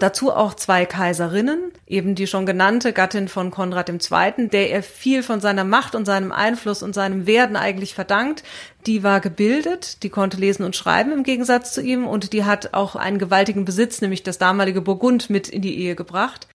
Dazu auch zwei Kaiserinnen, eben die schon genannte Gattin von Konrad II., der er viel von seiner Macht und seinem Einfluss und seinem Werden eigentlich verdankt. Die war gebildet, die konnte lesen und schreiben im Gegensatz zu ihm und die hat auch einen gewaltigen Besitz, nämlich das damalige Burgund, mit in die Ehe gebracht.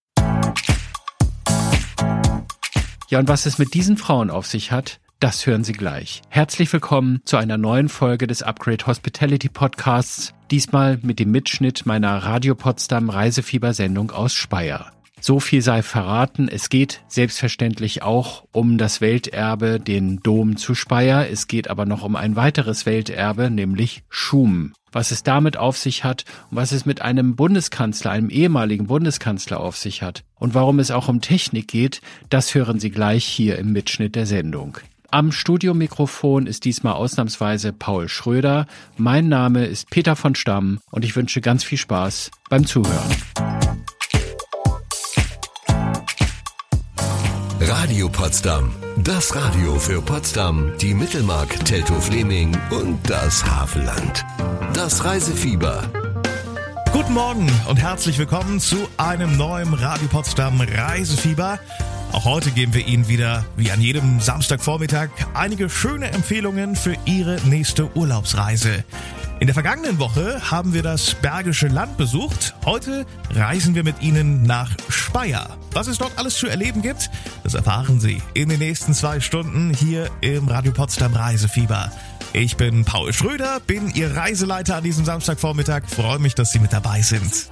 Ja, und was es mit diesen Frauen auf sich hat, das hören Sie gleich. Herzlich willkommen zu einer neuen Folge des Upgrade Hospitality Podcasts, diesmal mit dem Mitschnitt meiner Radio Potsdam Reisefiebersendung aus Speyer. So viel sei verraten, es geht selbstverständlich auch um das Welterbe, den Dom zu Speyer, es geht aber noch um ein weiteres Welterbe, nämlich Schum. Was es damit auf sich hat und was es mit einem Bundeskanzler, einem ehemaligen Bundeskanzler auf sich hat und warum es auch um Technik geht, das hören Sie gleich hier im Mitschnitt der Sendung. Am Studiomikrofon ist diesmal ausnahmsweise Paul Schröder. Mein Name ist Peter von Stamm und ich wünsche ganz viel Spaß beim Zuhören. Radio Potsdam. Das Radio für Potsdam, die Mittelmark, Teltow-Fleming und das Havelland. Das Reisefieber. Guten Morgen und herzlich willkommen zu einem neuen Radio Potsdam Reisefieber. Auch heute geben wir Ihnen wieder, wie an jedem Samstagvormittag, einige schöne Empfehlungen für Ihre nächste Urlaubsreise. In der vergangenen Woche haben wir das Bergische Land besucht. Heute reisen wir mit Ihnen nach Speyer. Was es dort alles zu erleben gibt, das erfahren Sie in den nächsten zwei Stunden hier im Radio Potsdam Reisefieber. Ich bin Paul Schröder, bin Ihr Reiseleiter an diesem Samstagvormittag. Freue mich, dass Sie mit dabei sind.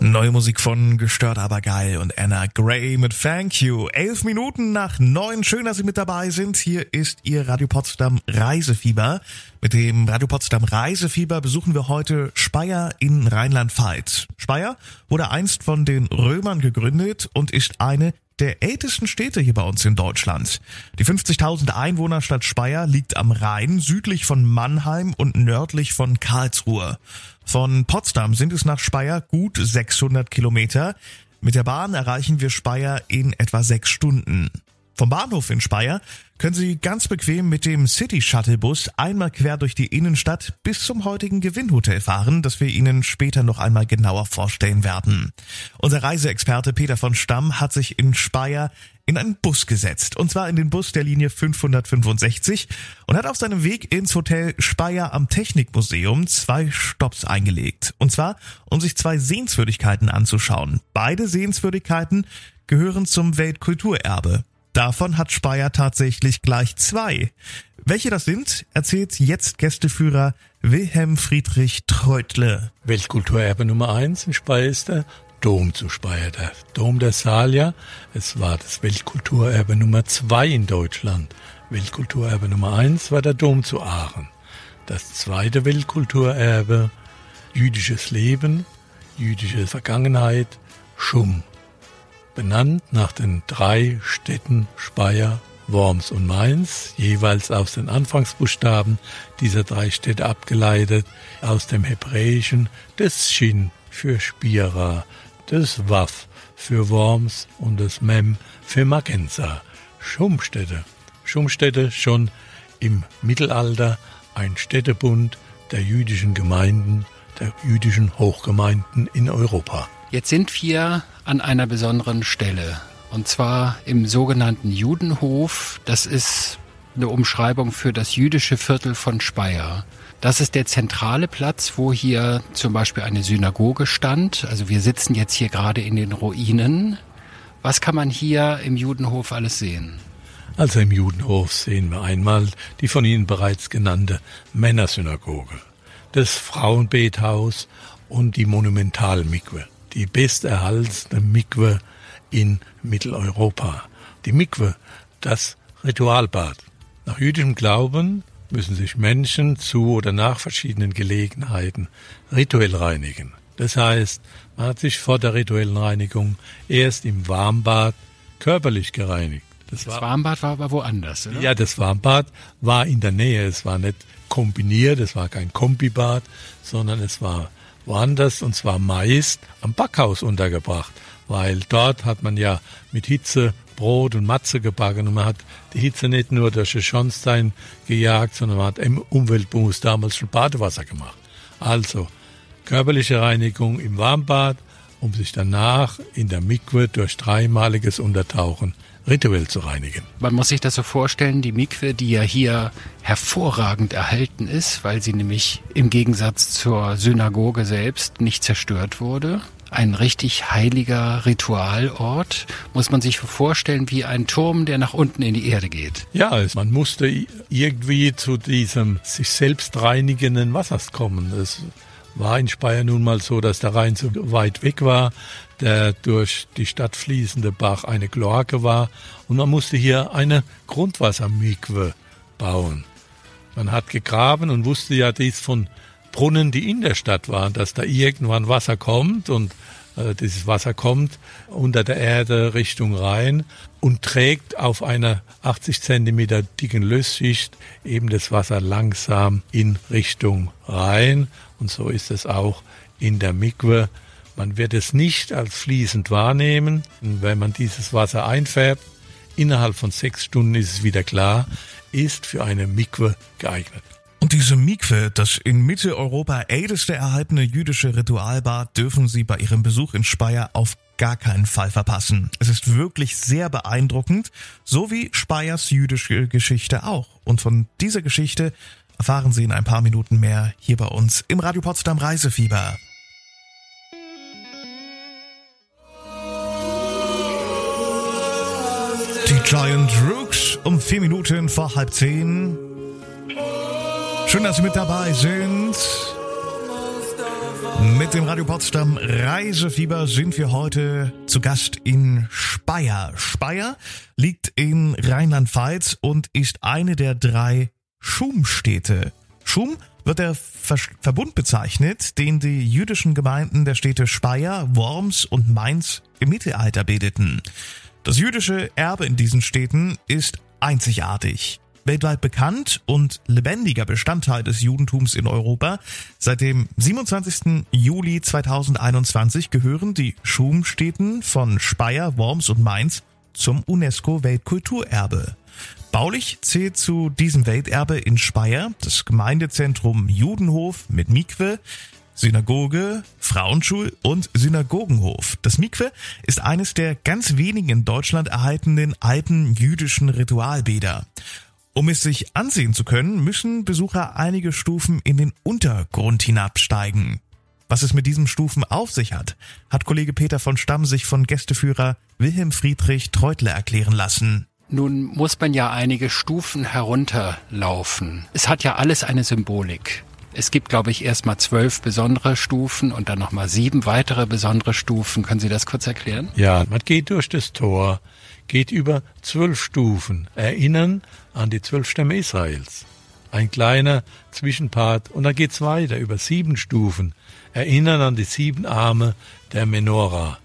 Neue Musik von Gestört aber geil und Anna Gray mit Thank You. Elf Minuten nach neun. Schön, dass Sie mit dabei sind. Hier ist Ihr Radio Potsdam Reisefieber. Mit dem Radio Potsdam Reisefieber besuchen wir heute Speyer in Rheinland-Pfalz. Speyer wurde einst von den Römern gegründet und ist eine der ältesten Städte hier bei uns in Deutschland. Die 50.000 Einwohnerstadt Speyer liegt am Rhein, südlich von Mannheim und nördlich von Karlsruhe. Von Potsdam sind es nach Speyer gut 600 Kilometer. Mit der Bahn erreichen wir Speyer in etwa sechs Stunden. Vom Bahnhof in Speyer können Sie ganz bequem mit dem City Shuttle Bus einmal quer durch die Innenstadt bis zum heutigen Gewinnhotel fahren, das wir Ihnen später noch einmal genauer vorstellen werden. Unser Reiseexperte Peter von Stamm hat sich in Speyer in einen Bus gesetzt, und zwar in den Bus der Linie 565 und hat auf seinem Weg ins Hotel Speyer am Technikmuseum zwei Stops eingelegt. Und zwar, um sich zwei Sehenswürdigkeiten anzuschauen. Beide Sehenswürdigkeiten gehören zum Weltkulturerbe. Davon hat Speyer tatsächlich gleich zwei. Welche das sind, erzählt jetzt Gästeführer Wilhelm Friedrich Treutle. Weltkulturerbe Nummer eins in Speyer ist der Dom zu Speyer, der Dom der Salia. Es war das Weltkulturerbe Nummer zwei in Deutschland. Weltkulturerbe Nummer eins war der Dom zu Aachen. Das zweite Weltkulturerbe, jüdisches Leben, jüdische Vergangenheit, Schum benannt nach den drei Städten Speyer, Worms und Mainz, jeweils aus den Anfangsbuchstaben dieser drei Städte abgeleitet, aus dem Hebräischen des Shin für Spira, des Waf für Worms und des Mem für Magenza. Schumstädte. Schumstädte schon im Mittelalter ein Städtebund der jüdischen Gemeinden, der jüdischen Hochgemeinden in Europa. Jetzt sind wir an einer besonderen Stelle. Und zwar im sogenannten Judenhof. Das ist eine Umschreibung für das jüdische Viertel von Speyer. Das ist der zentrale Platz, wo hier zum Beispiel eine Synagoge stand. Also wir sitzen jetzt hier gerade in den Ruinen. Was kann man hier im Judenhof alles sehen? Also im Judenhof sehen wir einmal die von Ihnen bereits genannte Männersynagoge, das Frauenbethaus und die Monumentalmikwe die besterhaltene Mikwe in Mitteleuropa. Die Mikwe, das Ritualbad. Nach jüdischem Glauben müssen sich Menschen zu oder nach verschiedenen Gelegenheiten rituell reinigen. Das heißt, man hat sich vor der rituellen Reinigung erst im Warmbad körperlich gereinigt. Das, das Warmbad war aber woanders, oder? Ja, das Warmbad war in der Nähe. Es war nicht kombiniert, es war kein Kombibad, sondern es war woanders und zwar meist am Backhaus untergebracht, weil dort hat man ja mit Hitze Brot und Matze gebacken und man hat die Hitze nicht nur durch den Schornstein gejagt, sondern man hat im Umweltbus damals schon Badewasser gemacht. Also körperliche Reinigung im Warmbad, um sich danach in der Mikwe durch dreimaliges Untertauchen rituell zu reinigen. Man muss sich das so vorstellen, die Mikwe, die ja hier hervorragend erhalten ist, weil sie nämlich im Gegensatz zur Synagoge selbst nicht zerstört wurde, ein richtig heiliger Ritualort. Muss man sich vorstellen wie ein Turm, der nach unten in die Erde geht. Ja, man musste irgendwie zu diesem sich selbst reinigenden Wassers kommen. Es war in Speyer nun mal so, dass der Rhein so weit weg war, der durch die Stadt fließende Bach eine Kloake war und man musste hier eine Grundwassermikwe bauen. Man hat gegraben und wusste ja dies von Brunnen, die in der Stadt waren, dass da irgendwann Wasser kommt und äh, dieses Wasser kommt unter der Erde Richtung Rhein und trägt auf einer 80 Zentimeter dicken Lösschicht eben das Wasser langsam in Richtung Rhein. Und so ist es auch in der Mikwe. Man wird es nicht als fließend wahrnehmen. Wenn man dieses Wasser einfärbt, innerhalb von sechs Stunden ist es wieder klar, ist für eine Mikwe geeignet. Und diese Mikwe, das in Mitteleuropa älteste erhaltene jüdische Ritualbad, dürfen Sie bei Ihrem Besuch in Speyer auf gar keinen Fall verpassen. Es ist wirklich sehr beeindruckend, so wie Speyers jüdische Geschichte auch. Und von dieser Geschichte erfahren Sie in ein paar Minuten mehr hier bei uns im Radio Potsdam Reisefieber. Die Giant Rooks um vier Minuten vor halb zehn. Schön, dass Sie mit dabei sind. Mit dem Radio Potsdam Reisefieber sind wir heute zu Gast in Speyer. Speyer liegt in Rheinland-Pfalz und ist eine der drei Schumstädte. Schum wird der Ver Verbund bezeichnet, den die jüdischen Gemeinden der Städte Speyer, Worms und Mainz im Mittelalter bildeten. Das jüdische Erbe in diesen Städten ist einzigartig weltweit bekannt und lebendiger Bestandteil des Judentums in Europa. Seit dem 27. Juli 2021 gehören die Schumstädten von Speyer, Worms und Mainz zum UNESCO-Weltkulturerbe. Baulich zählt zu diesem Welterbe in Speyer das Gemeindezentrum Judenhof mit Mikwe, Synagoge, Frauenschul und Synagogenhof. Das Mikwe ist eines der ganz wenigen in Deutschland erhaltenen alten jüdischen Ritualbäder. Um es sich ansehen zu können, müssen Besucher einige Stufen in den Untergrund hinabsteigen. Was es mit diesen Stufen auf sich hat, hat Kollege Peter von Stamm sich von Gästeführer Wilhelm Friedrich Treutler erklären lassen. Nun muss man ja einige Stufen herunterlaufen. Es hat ja alles eine Symbolik. Es gibt, glaube ich, erstmal zwölf besondere Stufen und dann nochmal sieben weitere besondere Stufen. Können Sie das kurz erklären? Ja, man geht durch das Tor, geht über zwölf Stufen, erinnern an die zwölf Stämme Israels. Ein kleiner Zwischenpart und dann geht's weiter über sieben Stufen, erinnern an die sieben Arme der Menora.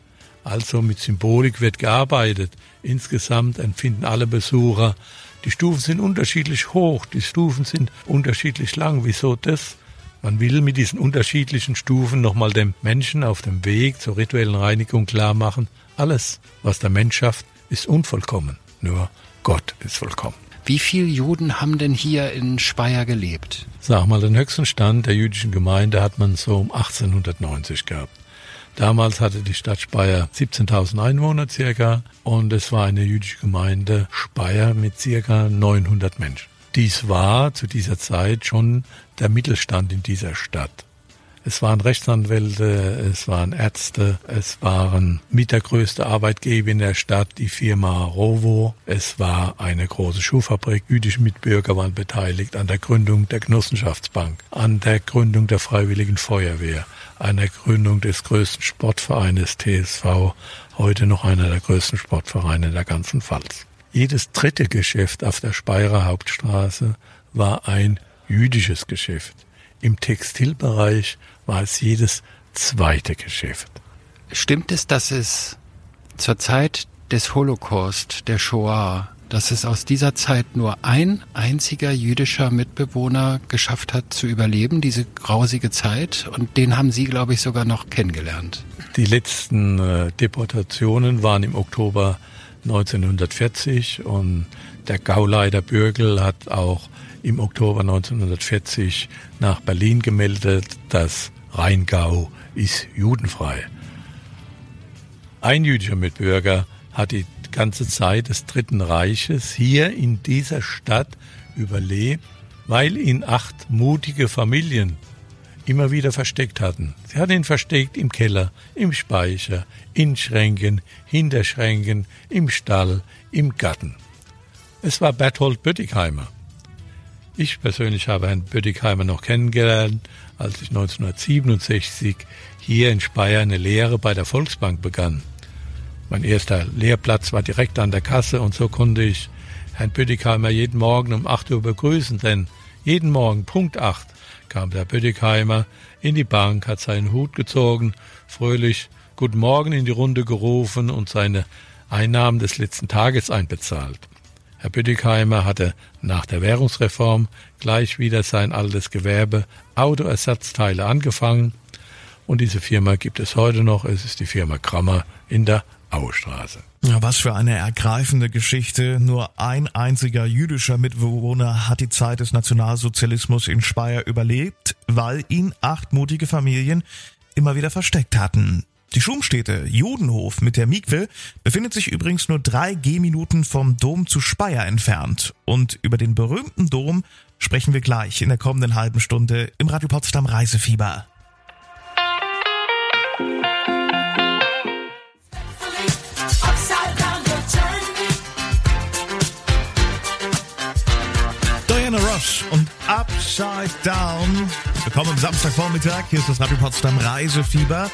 Also mit Symbolik wird gearbeitet. Insgesamt empfinden alle Besucher, die Stufen sind unterschiedlich hoch, die Stufen sind unterschiedlich lang. Wieso das? Man will mit diesen unterschiedlichen Stufen nochmal dem Menschen auf dem Weg zur rituellen Reinigung klar machen, alles, was der Mensch schafft, ist unvollkommen. Nur Gott ist vollkommen. Wie viele Juden haben denn hier in Speyer gelebt? Sag mal, den höchsten Stand der jüdischen Gemeinde hat man so um 1890 gehabt. Damals hatte die Stadt Speyer 17.000 Einwohner circa und es war eine jüdische Gemeinde Speyer mit circa 900 Menschen. Dies war zu dieser Zeit schon der Mittelstand in dieser Stadt. Es waren Rechtsanwälte, es waren Ärzte, es waren mit der größte Arbeitgeber in der Stadt, die Firma Rovo. Es war eine große Schuhfabrik. Jüdische Mitbürger waren beteiligt an der Gründung der Genossenschaftsbank, an der Gründung der Freiwilligen Feuerwehr, der Gründung des größten Sportvereines TSV, heute noch einer der größten Sportvereine der ganzen Pfalz. Jedes dritte Geschäft auf der Speyerer Hauptstraße war ein jüdisches Geschäft. Im Textilbereich war es jedes zweite Geschäft. Stimmt es, dass es zur Zeit des Holocaust, der Shoah, dass es aus dieser Zeit nur ein einziger jüdischer Mitbewohner geschafft hat zu überleben, diese grausige Zeit. Und den haben Sie, glaube ich, sogar noch kennengelernt. Die letzten äh, Deportationen waren im Oktober 1940 und der Gauleiter Bürgel hat auch im Oktober 1940 nach Berlin gemeldet, dass Rheingau ist judenfrei. Ein jüdischer Mitbürger hat die ganze Zeit des Dritten Reiches hier in dieser Stadt überlebt, weil ihn acht mutige Familien immer wieder versteckt hatten. Sie hatten ihn versteckt im Keller, im Speicher, in Schränken, hinter Schränken, im Stall, im Garten. Es war Berthold Böttigheimer. Ich persönlich habe Herrn Böttigheimer noch kennengelernt, als ich 1967 hier in Speyer eine Lehre bei der Volksbank begann. Mein erster Lehrplatz war direkt an der Kasse und so konnte ich Herrn Böttigheimer jeden Morgen um 8 Uhr begrüßen, denn jeden Morgen Punkt 8 kam der Böttigheimer in die Bank, hat seinen Hut gezogen, fröhlich Guten Morgen in die Runde gerufen und seine Einnahmen des letzten Tages einbezahlt. Herr Böttigheimer hatte nach der Währungsreform gleich wieder sein altes Gewerbe Autoersatzteile angefangen und diese Firma gibt es heute noch. Es ist die Firma Krammer in der Austraße. Ja, was für eine ergreifende Geschichte. Nur ein einziger jüdischer Mitbewohner hat die Zeit des Nationalsozialismus in Speyer überlebt, weil ihn acht mutige Familien immer wieder versteckt hatten. Die Schumstätte Judenhof mit der Mikwe befindet sich übrigens nur drei Gehminuten vom Dom zu Speyer entfernt. Und über den berühmten Dom sprechen wir gleich in der kommenden halben Stunde im Radio Potsdam Reisefieber. Upside Down. Willkommen am Samstagvormittag. Hier ist das Radio Potsdam Reisefieber.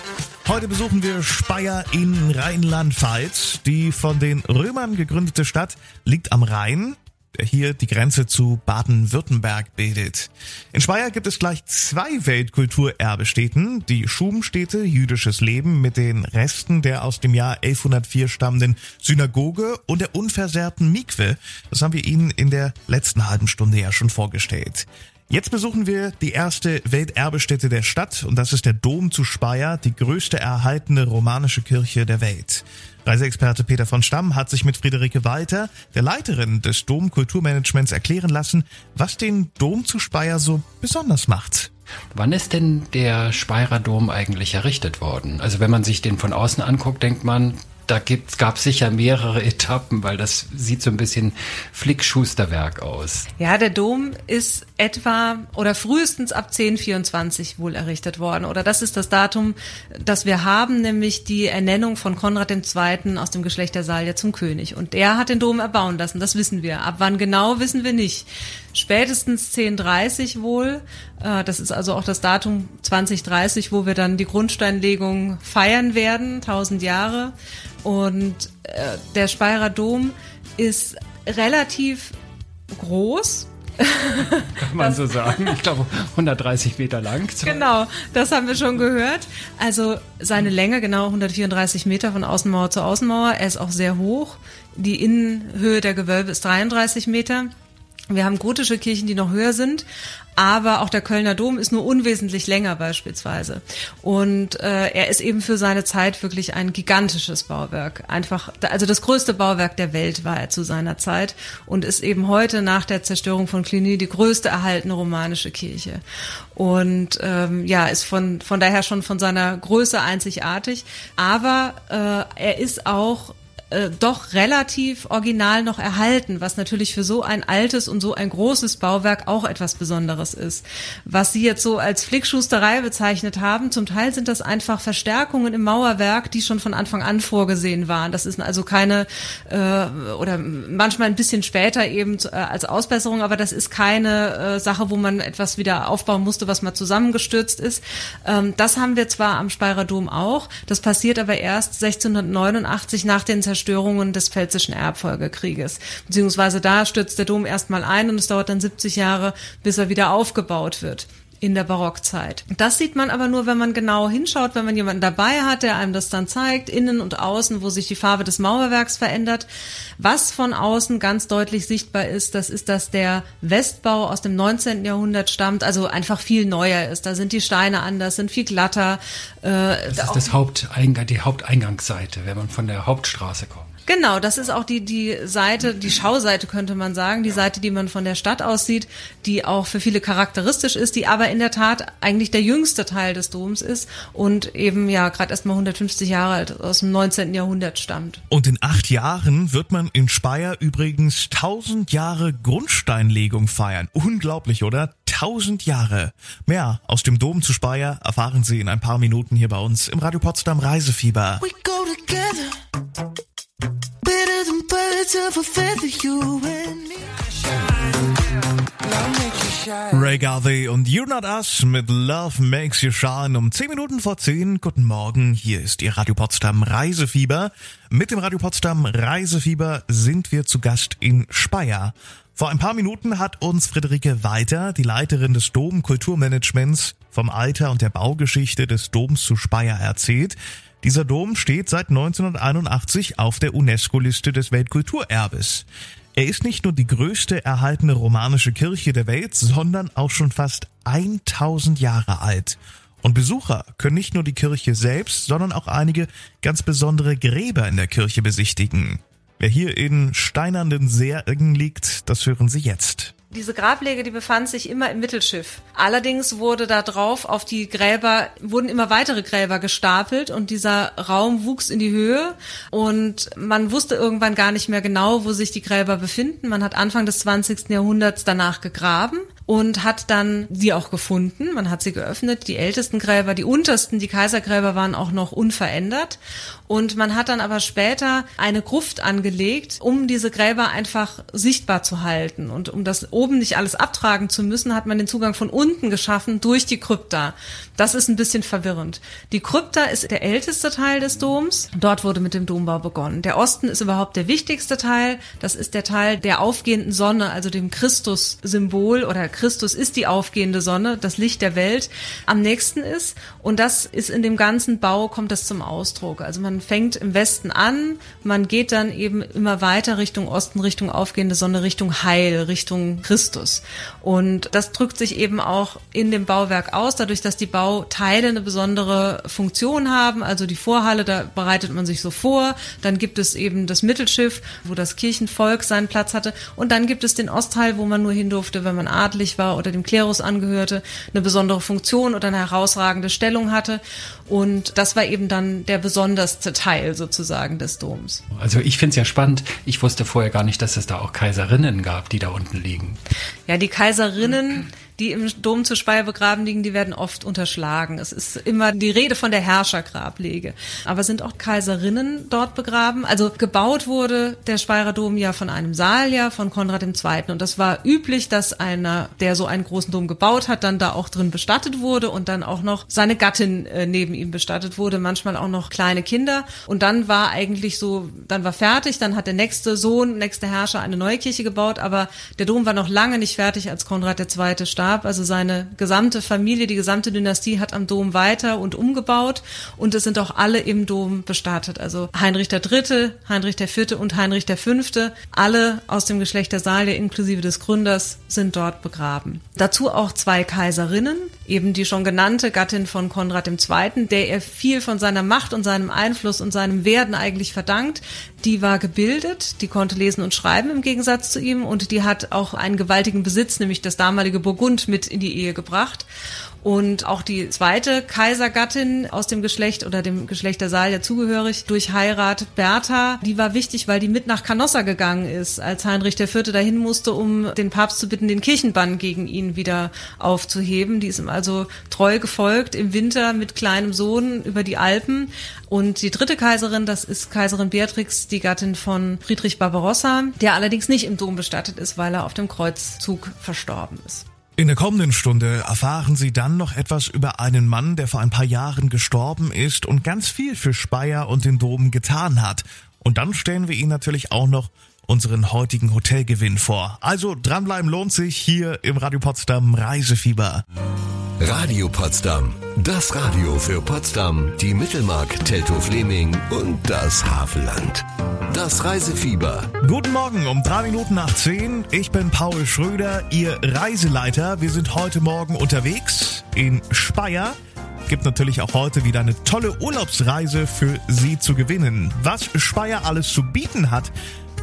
Heute besuchen wir Speyer in Rheinland-Pfalz. Die von den Römern gegründete Stadt liegt am Rhein der hier die Grenze zu Baden-Württemberg bildet. In Speyer gibt es gleich zwei Weltkulturerbestätten, die Schumstätte Jüdisches Leben mit den Resten der aus dem Jahr 1104 stammenden Synagoge und der unversehrten Mikwe. Das haben wir Ihnen in der letzten halben Stunde ja schon vorgestellt. Jetzt besuchen wir die erste Welterbestätte der Stadt und das ist der Dom zu Speyer, die größte erhaltene romanische Kirche der Welt. Reiseexperte Peter von Stamm hat sich mit Friederike Walter, der Leiterin des Dom Kulturmanagements, erklären lassen, was den Dom zu Speyer so besonders macht. Wann ist denn der Speyerer Dom eigentlich errichtet worden? Also wenn man sich den von außen anguckt, denkt man, da gab es sicher mehrere Etappen, weil das sieht so ein bisschen Flickschusterwerk aus. Ja, der Dom ist etwa oder frühestens ab 1024 wohl errichtet worden. Oder das ist das Datum, das wir haben, nämlich die Ernennung von Konrad II. aus dem Geschlecht der Salier zum König. Und der hat den Dom erbauen lassen, das wissen wir. Ab wann genau, wissen wir nicht. Spätestens 1030 wohl. Äh, das ist also auch das Datum 2030, wo wir dann die Grundsteinlegung feiern werden, 1000 Jahre. Und äh, der Speyerer Dom ist relativ groß. Kann man das, so sagen. Ich glaube 130 Meter lang. Genau, das haben wir schon gehört. Also seine Länge genau 134 Meter von Außenmauer zu Außenmauer. Er ist auch sehr hoch. Die Innenhöhe der Gewölbe ist 33 Meter. Wir haben gotische Kirchen, die noch höher sind, aber auch der Kölner Dom ist nur unwesentlich länger beispielsweise. Und äh, er ist eben für seine Zeit wirklich ein gigantisches Bauwerk. Einfach, also das größte Bauwerk der Welt war er zu seiner Zeit und ist eben heute nach der Zerstörung von Cluny die größte erhaltene romanische Kirche. Und ähm, ja, ist von, von daher schon von seiner Größe einzigartig. Aber äh, er ist auch äh, doch relativ original noch erhalten, was natürlich für so ein altes und so ein großes Bauwerk auch etwas Besonderes ist. Was Sie jetzt so als Flickschusterei bezeichnet haben, zum Teil sind das einfach Verstärkungen im Mauerwerk, die schon von Anfang an vorgesehen waren. Das ist also keine äh, oder manchmal ein bisschen später eben äh, als Ausbesserung, aber das ist keine äh, Sache, wo man etwas wieder aufbauen musste, was mal zusammengestürzt ist. Ähm, das haben wir zwar am Speyerer Dom auch, das passiert aber erst 1689 nach den Zerstörungen Zerstörungen des Pfälzischen Erbfolgekrieges. Beziehungsweise da stürzt der Dom erstmal ein und es dauert dann 70 Jahre, bis er wieder aufgebaut wird. In der Barockzeit. Das sieht man aber nur, wenn man genau hinschaut, wenn man jemanden dabei hat, der einem das dann zeigt, innen und außen, wo sich die Farbe des Mauerwerks verändert. Was von außen ganz deutlich sichtbar ist, das ist, dass der Westbau aus dem 19. Jahrhundert stammt, also einfach viel neuer ist. Da sind die Steine anders, sind viel glatter. Äh, das ist das Haupteingang, die Haupteingangsseite, wenn man von der Hauptstraße kommt. Genau, das ist auch die, die Seite, die Schauseite könnte man sagen, die Seite, die man von der Stadt aussieht, die auch für viele charakteristisch ist, die aber in der Tat eigentlich der jüngste Teil des Doms ist und eben ja gerade erst mal 150 Jahre alt aus dem 19. Jahrhundert stammt. Und in acht Jahren wird man in Speyer übrigens 1000 Jahre Grundsteinlegung feiern. Unglaublich, oder? 1000 Jahre. Mehr aus dem Dom zu Speyer erfahren Sie in ein paar Minuten hier bei uns im Radio Potsdam Reisefieber. We go together. Ray Garvey und You Not Us mit Love Makes You Shine um 10 Minuten vor 10. Guten Morgen, hier ist Ihr Radio Potsdam Reisefieber. Mit dem Radio Potsdam Reisefieber sind wir zu Gast in Speyer. Vor ein paar Minuten hat uns Friederike Weiter, die Leiterin des Dom Kulturmanagements, vom Alter und der Baugeschichte des Doms zu Speyer erzählt. Dieser Dom steht seit 1981 auf der UNESCO-Liste des Weltkulturerbes. Er ist nicht nur die größte erhaltene romanische Kirche der Welt, sondern auch schon fast 1000 Jahre alt. Und Besucher können nicht nur die Kirche selbst, sondern auch einige ganz besondere Gräber in der Kirche besichtigen. Wer hier in steinernden Särgen liegt, das hören Sie jetzt. Diese Grablege, die befand sich immer im Mittelschiff. Allerdings wurde da drauf auf die Gräber, wurden immer weitere Gräber gestapelt und dieser Raum wuchs in die Höhe und man wusste irgendwann gar nicht mehr genau, wo sich die Gräber befinden. Man hat Anfang des 20. Jahrhunderts danach gegraben und hat dann sie auch gefunden. Man hat sie geöffnet. Die ältesten Gräber, die untersten, die Kaisergräber waren auch noch unverändert. Und man hat dann aber später eine Gruft angelegt, um diese Gräber einfach sichtbar zu halten. Und um das oben nicht alles abtragen zu müssen, hat man den Zugang von unten geschaffen durch die Krypta. Das ist ein bisschen verwirrend. Die Krypta ist der älteste Teil des Doms. Dort wurde mit dem Dombau begonnen. Der Osten ist überhaupt der wichtigste Teil. Das ist der Teil der aufgehenden Sonne, also dem Christus-Symbol oder Christus ist die aufgehende Sonne, das Licht der Welt, am nächsten ist. Und das ist in dem ganzen Bau, kommt das zum Ausdruck. Also man fängt im Westen an, man geht dann eben immer weiter Richtung Osten, Richtung aufgehende Sonne, Richtung Heil, Richtung Christus. Und das drückt sich eben auch in dem Bauwerk aus, dadurch, dass die Bauteile eine besondere Funktion haben. Also die Vorhalle, da bereitet man sich so vor. Dann gibt es eben das Mittelschiff, wo das Kirchenvolk seinen Platz hatte. Und dann gibt es den Ostteil, wo man nur hin durfte, wenn man adlig adelig war oder dem Klerus angehörte, eine besondere Funktion oder eine herausragende Stellung hatte. Und das war eben dann der besonderste Teil sozusagen des Doms. Also ich finde es ja spannend. Ich wusste vorher gar nicht, dass es da auch Kaiserinnen gab, die da unten liegen. Ja, die Kaiserinnen die im Dom zu Speyer begraben liegen, die werden oft unterschlagen. Es ist immer die Rede von der Herrschergrablege. Aber sind auch Kaiserinnen dort begraben? Also gebaut wurde der Speyerer Dom ja von einem Salier, von Konrad II. Und das war üblich, dass einer, der so einen großen Dom gebaut hat, dann da auch drin bestattet wurde und dann auch noch seine Gattin äh, neben ihm bestattet wurde, manchmal auch noch kleine Kinder. Und dann war eigentlich so, dann war fertig, dann hat der nächste Sohn, nächste Herrscher eine neue Kirche gebaut, aber der Dom war noch lange nicht fertig, als Konrad II. starb starb. Also seine gesamte Familie, die gesamte Dynastie hat am Dom weiter und umgebaut und es sind auch alle im Dom bestattet. Also Heinrich III., Heinrich IV. und Heinrich V., alle aus dem Geschlecht der Salie inklusive des Gründers sind dort begraben. Dazu auch zwei Kaiserinnen, eben die schon genannte Gattin von Konrad II., der er viel von seiner Macht und seinem Einfluss und seinem Werden eigentlich verdankt. Die war gebildet, die konnte lesen und schreiben im Gegensatz zu ihm und die hat auch einen gewaltigen Besitz, nämlich das damalige Burgund mit in die Ehe gebracht. Und auch die zweite Kaisergattin aus dem Geschlecht oder dem Geschlecht der Salia zugehörig durch Heirat Bertha, die war wichtig, weil die mit nach Canossa gegangen ist, als Heinrich IV. dahin musste, um den Papst zu bitten, den Kirchenbann gegen ihn wieder aufzuheben. Die ist ihm also treu gefolgt im Winter mit kleinem Sohn über die Alpen. Und die dritte Kaiserin, das ist Kaiserin Beatrix, die Gattin von Friedrich Barbarossa, der allerdings nicht im Dom bestattet ist, weil er auf dem Kreuzzug verstorben ist. In der kommenden Stunde erfahren Sie dann noch etwas über einen Mann, der vor ein paar Jahren gestorben ist und ganz viel für Speyer und den Dom getan hat. Und dann stellen wir Ihnen natürlich auch noch unseren heutigen Hotelgewinn vor. Also dranbleiben lohnt sich hier im Radio Potsdam Reisefieber. Radio Potsdam. Das Radio für Potsdam, die Mittelmark, Teltow-Fleming und das Havelland. Das Reisefieber. Guten Morgen um drei Minuten nach zehn. Ich bin Paul Schröder, Ihr Reiseleiter. Wir sind heute Morgen unterwegs in Speyer. Gibt natürlich auch heute wieder eine tolle Urlaubsreise für Sie zu gewinnen. Was Speyer alles zu bieten hat,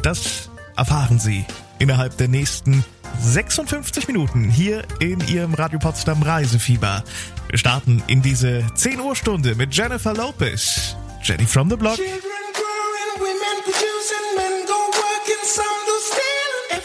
das erfahren Sie innerhalb der nächsten 56 Minuten hier in Ihrem Radio Potsdam Reisefieber. Wir starten in diese 10 Uhr Stunde mit Jennifer Lopez. Jenny from the Block.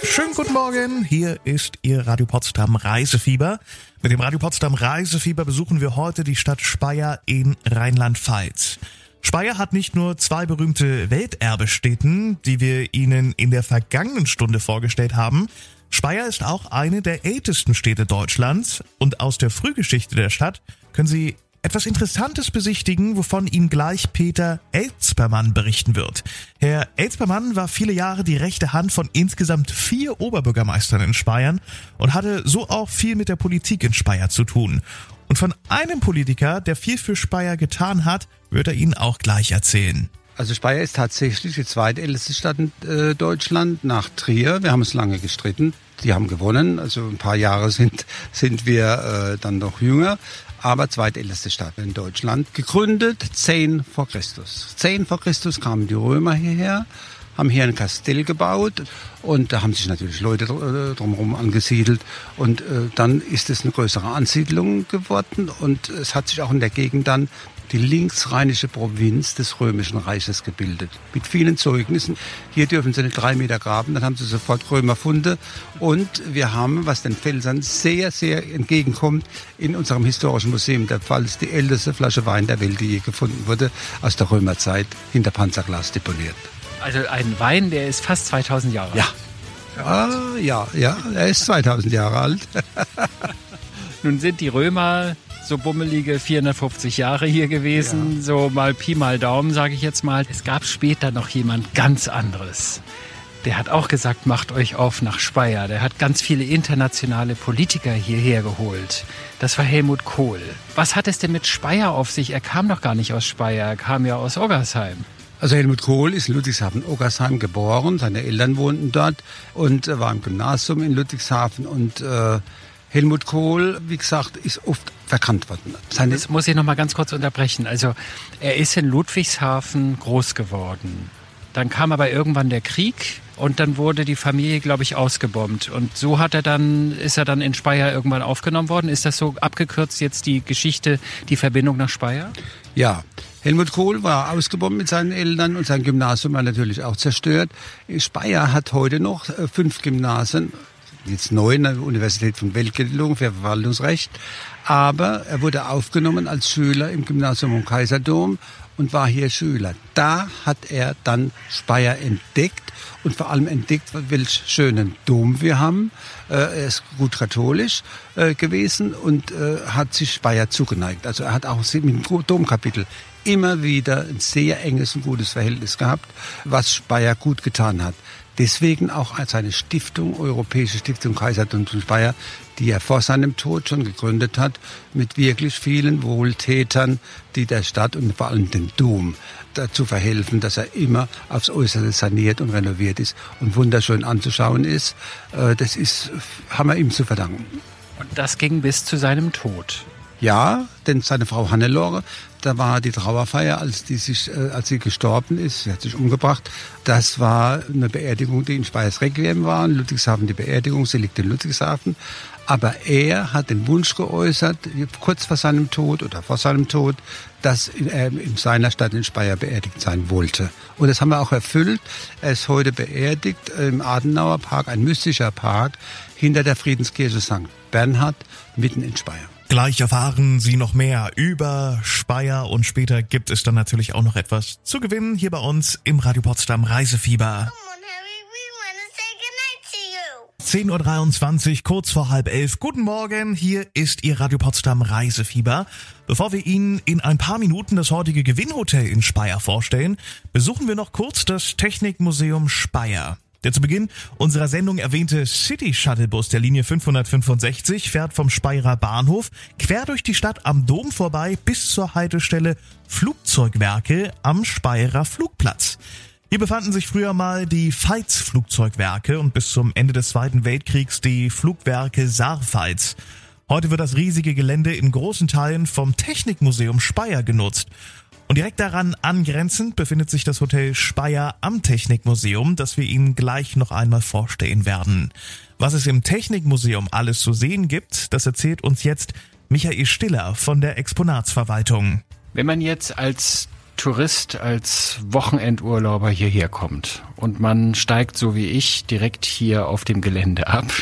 Schönen guten Morgen, hier ist Ihr Radio Potsdam Reisefieber. Mit dem Radio Potsdam Reisefieber besuchen wir heute die Stadt Speyer in Rheinland-Pfalz. Speyer hat nicht nur zwei berühmte Welterbestätten, die wir Ihnen in der vergangenen Stunde vorgestellt haben. Speyer ist auch eine der ältesten Städte Deutschlands und aus der Frühgeschichte der Stadt können Sie etwas Interessantes besichtigen, wovon Ihnen gleich Peter Elspermann berichten wird. Herr Elspermann war viele Jahre die rechte Hand von insgesamt vier Oberbürgermeistern in Speyer und hatte so auch viel mit der Politik in Speyer zu tun. Und von einem Politiker, der viel für Speyer getan hat, wird er Ihnen auch gleich erzählen. Also Speyer ist tatsächlich die zweitälteste Stadt in äh, Deutschland nach Trier. Wir haben es lange gestritten. Die haben gewonnen. Also ein paar Jahre sind, sind wir äh, dann noch jünger. Aber zweitälteste Stadt in Deutschland. Gegründet 10 vor Christus. 10 vor Christus kamen die Römer hierher haben hier ein Kastell gebaut und da haben sich natürlich Leute äh, drumherum angesiedelt und äh, dann ist es eine größere Ansiedlung geworden und es hat sich auch in der Gegend dann die linksrheinische Provinz des Römischen Reiches gebildet. Mit vielen Zeugnissen. Hier dürfen sie nicht drei Meter graben, dann haben sie sofort Römerfunde. Und wir haben, was den Pfälzern sehr, sehr entgegenkommt, in unserem historischen Museum der Pfalz die älteste Flasche Wein der Welt, die je gefunden wurde, aus der Römerzeit hinter Panzerglas deponiert. Also ein Wein, der ist fast 2000 Jahre alt. Ja. Ah, ja, ja, er ist 2000 Jahre alt. Nun sind die Römer so bummelige 450 Jahre hier gewesen, ja. so mal Pi mal Daumen, sage ich jetzt mal. Es gab später noch jemand ganz anderes. Der hat auch gesagt, macht euch auf nach Speyer. Der hat ganz viele internationale Politiker hierher geholt. Das war Helmut Kohl. Was hat es denn mit Speyer auf sich? Er kam doch gar nicht aus Speyer, er kam ja aus Oggersheim. Also Helmut Kohl ist in Ludwigshafen-Oggersheim geboren, seine Eltern wohnten dort und war im Gymnasium in Ludwigshafen und äh, Helmut Kohl, wie gesagt, ist oft verkannt worden. Seine das muss ich noch mal ganz kurz unterbrechen. Also er ist in Ludwigshafen groß geworden. Dann kam aber irgendwann der Krieg und dann wurde die Familie, glaube ich, ausgebombt. Und so hat er dann, ist er dann in Speyer irgendwann aufgenommen worden. Ist das so abgekürzt jetzt die Geschichte, die Verbindung nach Speyer? Ja. Helmut Kohl war ausgebombt mit seinen Eltern und sein Gymnasium war natürlich auch zerstört. Speyer hat heute noch äh, fünf Gymnasien, jetzt neu in der Universität von Weltgeltung für Verwaltungsrecht. Aber er wurde aufgenommen als Schüler im Gymnasium im Kaiserdom und war hier Schüler. Da hat er dann Speyer entdeckt und vor allem entdeckt, welch schönen Dom wir haben. Äh, er ist gut katholisch äh, gewesen und äh, hat sich Speyer zugeneigt. Also er hat auch mit dem Domkapitel immer wieder ein sehr enges und gutes Verhältnis gehabt, was Speyer gut getan hat. Deswegen auch seine Stiftung, Europäische Stiftung Kaisertum zu Speyer, die er vor seinem Tod schon gegründet hat, mit wirklich vielen Wohltätern, die der Stadt und vor allem dem Dom dazu verhelfen, dass er immer aufs Äußere saniert und renoviert ist und wunderschön anzuschauen ist. Äh, das ist, haben wir ihm zu verdanken. Und das ging bis zu seinem Tod. Ja, denn seine Frau Hannelore, da war die Trauerfeier, als, die sich, äh, als sie gestorben ist, sie hat sich umgebracht. Das war eine Beerdigung, die in Speyers Requiem war, in Ludwigshafen die Beerdigung, sie liegt in Ludwigshafen. Aber er hat den Wunsch geäußert, kurz vor seinem Tod oder vor seinem Tod, dass er in seiner Stadt in Speyer beerdigt sein wollte. Und das haben wir auch erfüllt. Er ist heute beerdigt im Adenauer Park, ein mystischer Park, hinter der Friedenskirche St. Bernhard, mitten in Speyer. Gleich erfahren Sie noch mehr über Speyer und später gibt es dann natürlich auch noch etwas zu gewinnen hier bei uns im Radio Potsdam Reisefieber. 10.23 Uhr, kurz vor halb elf. Guten Morgen, hier ist Ihr Radio Potsdam Reisefieber. Bevor wir Ihnen in ein paar Minuten das heutige Gewinnhotel in Speyer vorstellen, besuchen wir noch kurz das Technikmuseum Speyer. Der zu Beginn unserer Sendung erwähnte City Shuttle Bus der Linie 565 fährt vom Speyerer Bahnhof quer durch die Stadt am Dom vorbei bis zur Haltestelle Flugzeugwerke am Speyerer Flugplatz. Hier befanden sich früher mal die Veits Flugzeugwerke und bis zum Ende des Zweiten Weltkriegs die Flugwerke Saarpfalz. Heute wird das riesige Gelände in großen Teilen vom Technikmuseum Speyer genutzt. Und direkt daran angrenzend befindet sich das Hotel Speyer am Technikmuseum, das wir Ihnen gleich noch einmal vorstellen werden. Was es im Technikmuseum alles zu sehen gibt, das erzählt uns jetzt Michael Stiller von der Exponatsverwaltung. Wenn man jetzt als Tourist, als Wochenendurlauber hierher kommt und man steigt so wie ich direkt hier auf dem Gelände ab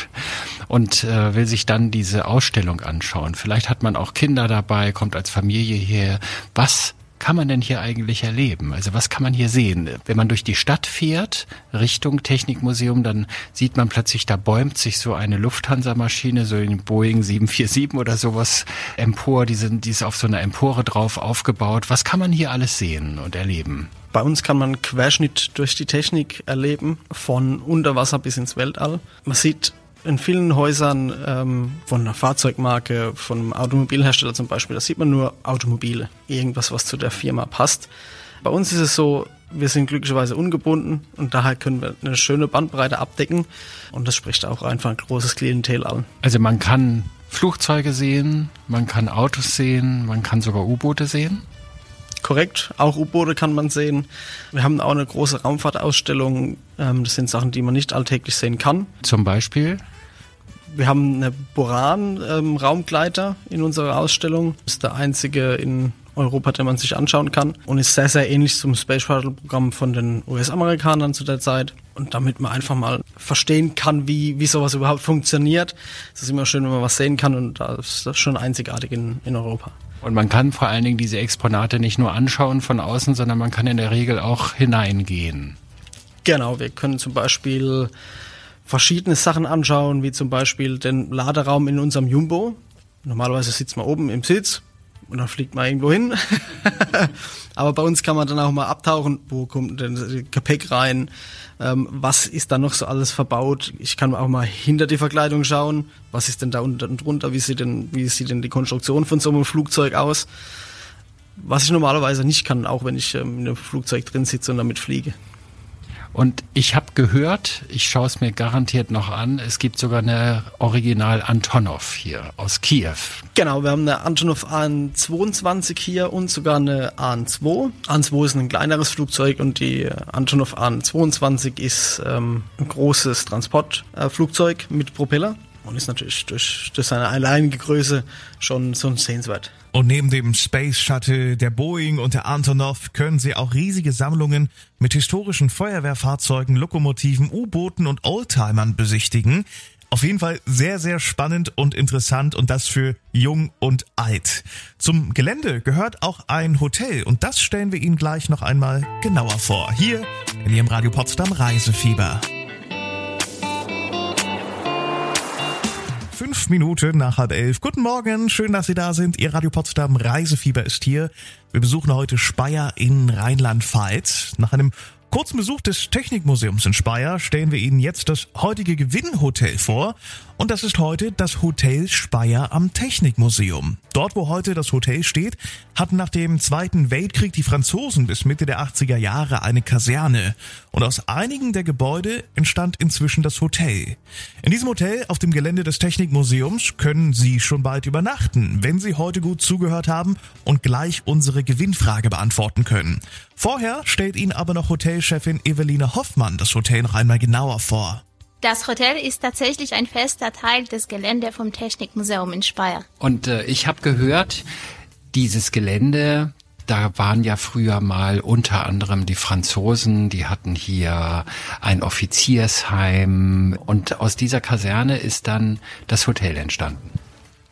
und äh, will sich dann diese Ausstellung anschauen. Vielleicht hat man auch Kinder dabei, kommt als Familie hierher. Was kann man denn hier eigentlich erleben? Also was kann man hier sehen? Wenn man durch die Stadt fährt, Richtung Technikmuseum, dann sieht man plötzlich, da bäumt sich so eine Lufthansa-Maschine, so ein Boeing 747 oder sowas empor. Die, sind, die ist auf so einer Empore drauf aufgebaut. Was kann man hier alles sehen und erleben? Bei uns kann man Querschnitt durch die Technik erleben, von Unterwasser bis ins Weltall. Man sieht in vielen Häusern ähm, von einer Fahrzeugmarke, von einem Automobilhersteller zum Beispiel, da sieht man nur Automobile, irgendwas, was zu der Firma passt. Bei uns ist es so, wir sind glücklicherweise ungebunden und daher können wir eine schöne Bandbreite abdecken und das spricht auch einfach ein großes Klientel an. Also man kann Flugzeuge sehen, man kann Autos sehen, man kann sogar U-Boote sehen? Korrekt, auch U-Boote kann man sehen. Wir haben auch eine große Raumfahrtausstellung. Ähm, das sind Sachen, die man nicht alltäglich sehen kann. Zum Beispiel? Wir haben eine Boran-Raumgleiter ähm, in unserer Ausstellung. Das ist der einzige in Europa, den man sich anschauen kann und ist sehr, sehr ähnlich zum Space Shuttle Programm von den US-Amerikanern zu der Zeit. Und damit man einfach mal verstehen kann, wie, wie sowas überhaupt funktioniert. Es ist immer schön, wenn man was sehen kann und das ist schon einzigartig in, in Europa. Und man kann vor allen Dingen diese Exponate nicht nur anschauen von außen, sondern man kann in der Regel auch hineingehen. Genau, wir können zum Beispiel verschiedene Sachen anschauen, wie zum Beispiel den Laderaum in unserem Jumbo. Normalerweise sitzt man oben im Sitz und dann fliegt man irgendwo hin. Aber bei uns kann man dann auch mal abtauchen, wo kommt denn das Gepäck rein, ähm, was ist da noch so alles verbaut. Ich kann auch mal hinter die Verkleidung schauen, was ist denn da unten und drunter, wie sieht, denn, wie sieht denn die Konstruktion von so einem Flugzeug aus. Was ich normalerweise nicht kann, auch wenn ich ähm, in einem Flugzeug drin sitze und damit fliege. Und ich habe gehört, ich schaue es mir garantiert noch an, es gibt sogar eine Original Antonov hier aus Kiew. Genau, wir haben eine Antonov AN-22 hier und sogar eine AN-2. AN-2 ist ein kleineres Flugzeug und die Antonov AN-22 ist ähm, ein großes Transportflugzeug äh, mit Propeller und ist natürlich durch, durch seine alleinige Größe schon so sehenswert. Und neben dem Space Shuttle, der Boeing und der Antonov können Sie auch riesige Sammlungen mit historischen Feuerwehrfahrzeugen, Lokomotiven, U-Booten und Oldtimern besichtigen. Auf jeden Fall sehr, sehr spannend und interessant und das für jung und alt. Zum Gelände gehört auch ein Hotel und das stellen wir Ihnen gleich noch einmal genauer vor. Hier in Ihrem Radio Potsdam Reisefieber. Fünf Minuten nach halb elf. Guten Morgen, schön, dass Sie da sind. Ihr Radio Potsdam Reisefieber ist hier. Wir besuchen heute Speyer in Rheinland-Pfalz. Nach einem kurzen Besuch des Technikmuseums in Speyer stellen wir Ihnen jetzt das heutige Gewinnhotel vor. Und das ist heute das Hotel Speyer am Technikmuseum. Dort, wo heute das Hotel steht, hatten nach dem Zweiten Weltkrieg die Franzosen bis Mitte der 80er Jahre eine Kaserne. Und aus einigen der Gebäude entstand inzwischen das Hotel. In diesem Hotel auf dem Gelände des Technikmuseums können Sie schon bald übernachten, wenn Sie heute gut zugehört haben und gleich unsere Gewinnfrage beantworten können. Vorher stellt Ihnen aber noch Hotelchefin Eveline Hoffmann das Hotel noch einmal genauer vor. Das Hotel ist tatsächlich ein fester Teil des Geländes vom Technikmuseum in Speyer. Und äh, ich habe gehört, dieses Gelände, da waren ja früher mal unter anderem die Franzosen, die hatten hier ein Offiziersheim und aus dieser Kaserne ist dann das Hotel entstanden.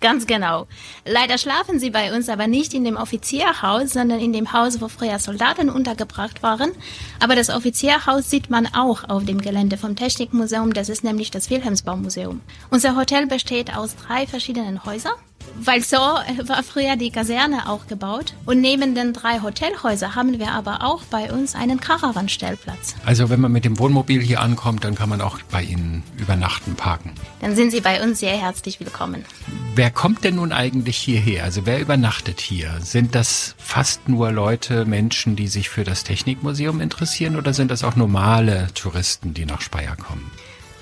Ganz genau. Leider schlafen sie bei uns aber nicht in dem Offizierhaus, sondern in dem Haus, wo früher Soldaten untergebracht waren. Aber das Offizierhaus sieht man auch auf dem Gelände vom Technikmuseum. Das ist nämlich das Wilhelmsbaumuseum. Unser Hotel besteht aus drei verschiedenen Häusern. Weil so war früher die Kaserne auch gebaut. Und neben den drei Hotelhäusern haben wir aber auch bei uns einen Caravan-Stellplatz. Also wenn man mit dem Wohnmobil hier ankommt, dann kann man auch bei Ihnen übernachten, parken. Dann sind Sie bei uns sehr herzlich willkommen. Wer kommt denn nun eigentlich hierher? Also wer übernachtet hier? Sind das fast nur Leute, Menschen, die sich für das Technikmuseum interessieren oder sind das auch normale Touristen, die nach Speyer kommen?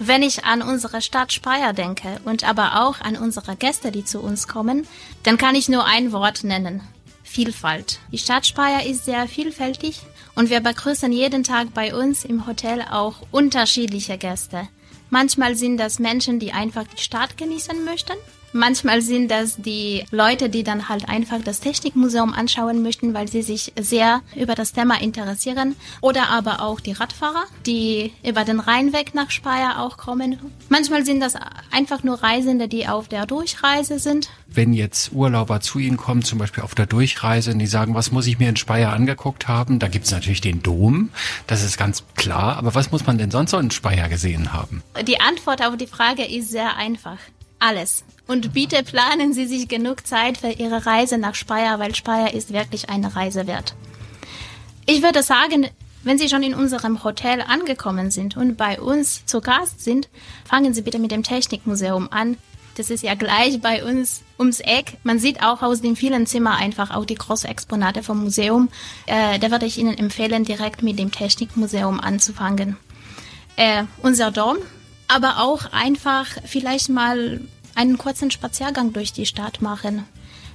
Wenn ich an unsere Stadt Speyer denke und aber auch an unsere Gäste, die zu uns kommen, dann kann ich nur ein Wort nennen. Vielfalt. Die Stadt Speyer ist sehr vielfältig und wir begrüßen jeden Tag bei uns im Hotel auch unterschiedliche Gäste. Manchmal sind das Menschen, die einfach die Stadt genießen möchten. Manchmal sind das die Leute, die dann halt einfach das Technikmuseum anschauen möchten, weil sie sich sehr über das Thema interessieren. Oder aber auch die Radfahrer, die über den Rheinweg nach Speyer auch kommen. Manchmal sind das einfach nur Reisende, die auf der Durchreise sind. Wenn jetzt Urlauber zu Ihnen kommen, zum Beispiel auf der Durchreise, und die sagen, was muss ich mir in Speyer angeguckt haben, da gibt's natürlich den Dom, das ist ganz klar. Aber was muss man denn sonst so in Speyer gesehen haben? Die Antwort auf die Frage ist sehr einfach. Alles. Und bitte planen Sie sich genug Zeit für Ihre Reise nach Speyer, weil Speyer ist wirklich eine Reise wert. Ich würde sagen, wenn Sie schon in unserem Hotel angekommen sind und bei uns zu Gast sind, fangen Sie bitte mit dem Technikmuseum an. Das ist ja gleich bei uns ums Eck. Man sieht auch aus den vielen Zimmern einfach auch die großen Exponate vom Museum. Äh, da würde ich Ihnen empfehlen, direkt mit dem Technikmuseum anzufangen. Äh, unser Dom, aber auch einfach vielleicht mal einen kurzen Spaziergang durch die Stadt machen.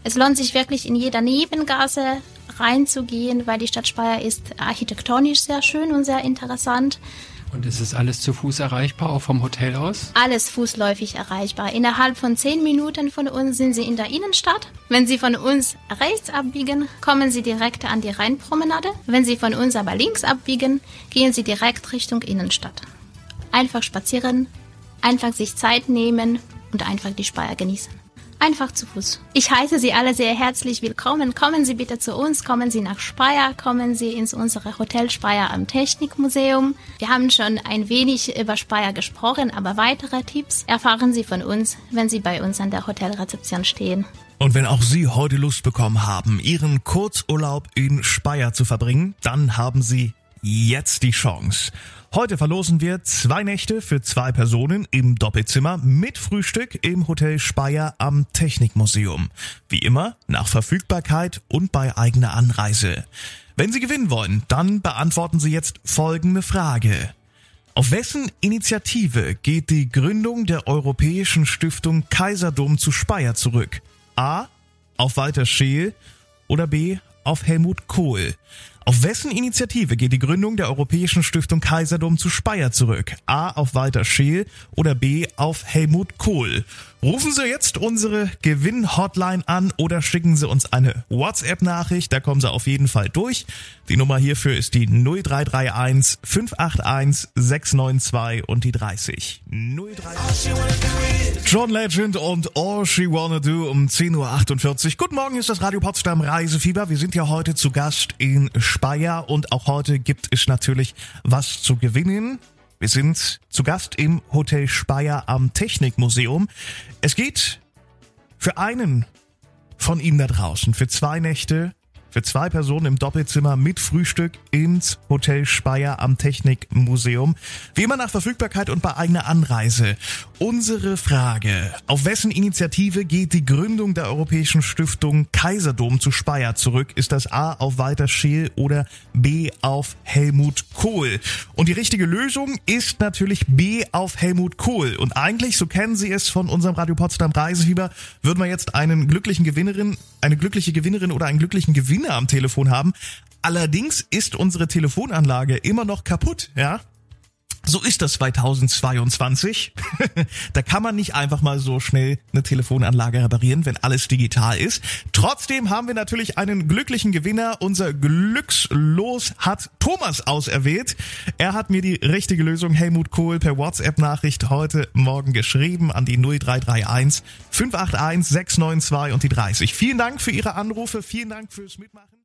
Es lohnt sich wirklich in jeder Nebengasse reinzugehen, weil die Stadt Speyer ist architektonisch sehr schön und sehr interessant. Und ist es alles zu Fuß erreichbar, auch vom Hotel aus? Alles fußläufig erreichbar. Innerhalb von zehn Minuten von uns sind Sie in der Innenstadt. Wenn Sie von uns rechts abbiegen, kommen Sie direkt an die Rheinpromenade. Wenn Sie von uns aber links abbiegen, gehen Sie direkt Richtung Innenstadt. Einfach spazieren, einfach sich Zeit nehmen und einfach die Speyer genießen. Einfach zu Fuß. Ich heiße Sie alle sehr herzlich willkommen. Kommen Sie bitte zu uns, kommen Sie nach Speyer, kommen Sie ins unsere Hotel Speyer am Technikmuseum. Wir haben schon ein wenig über Speyer gesprochen, aber weitere Tipps erfahren Sie von uns, wenn Sie bei uns an der Hotelrezeption stehen. Und wenn auch Sie heute Lust bekommen haben, Ihren Kurzurlaub in Speyer zu verbringen, dann haben Sie jetzt die Chance. Heute verlosen wir zwei Nächte für zwei Personen im Doppelzimmer mit Frühstück im Hotel Speyer am Technikmuseum. Wie immer nach Verfügbarkeit und bei eigener Anreise. Wenn Sie gewinnen wollen, dann beantworten Sie jetzt folgende Frage. Auf wessen Initiative geht die Gründung der Europäischen Stiftung Kaiserdom zu Speyer zurück? A. Auf Walter Scheel oder B. Auf Helmut Kohl? Auf wessen Initiative geht die Gründung der Europäischen Stiftung Kaiserdom zu Speyer zurück? A. Auf Walter Scheel oder B. Auf Helmut Kohl? Rufen Sie jetzt unsere Gewinn-Hotline an oder schicken Sie uns eine WhatsApp-Nachricht. Da kommen Sie auf jeden Fall durch. Die Nummer hierfür ist die 0331 581 692 und die 30. 031. John Legend und All She Wanna Do um 10.48 Uhr. Guten Morgen, ist das Radio Potsdam Reisefieber. Wir sind ja heute zu Gast in Speyer und auch heute gibt es natürlich was zu gewinnen. Wir sind zu Gast im Hotel Speyer am Technikmuseum. Es geht für einen von Ihnen da draußen, für zwei Nächte, für zwei Personen im Doppelzimmer mit Frühstück ins Hotel Speyer am Technikmuseum. Wie immer nach Verfügbarkeit und bei eigener Anreise. Unsere Frage, auf wessen Initiative geht die Gründung der Europäischen Stiftung Kaiserdom zu Speyer zurück? Ist das A auf Walter Scheel oder B auf Helmut Kohl? Und die richtige Lösung ist natürlich B auf Helmut Kohl. Und eigentlich, so kennen Sie es von unserem Radio Potsdam Reisefieber, würden wir jetzt einen glücklichen Gewinnerin, eine glückliche Gewinnerin oder einen glücklichen Gewinner am Telefon haben. Allerdings ist unsere Telefonanlage immer noch kaputt, ja? So ist das 2022. da kann man nicht einfach mal so schnell eine Telefonanlage reparieren, wenn alles digital ist. Trotzdem haben wir natürlich einen glücklichen Gewinner. Unser Glückslos hat Thomas auserwählt. Er hat mir die richtige Lösung Helmut Kohl per WhatsApp-Nachricht heute Morgen geschrieben an die 0331 581 692 und die 30. Vielen Dank für Ihre Anrufe. Vielen Dank fürs Mitmachen.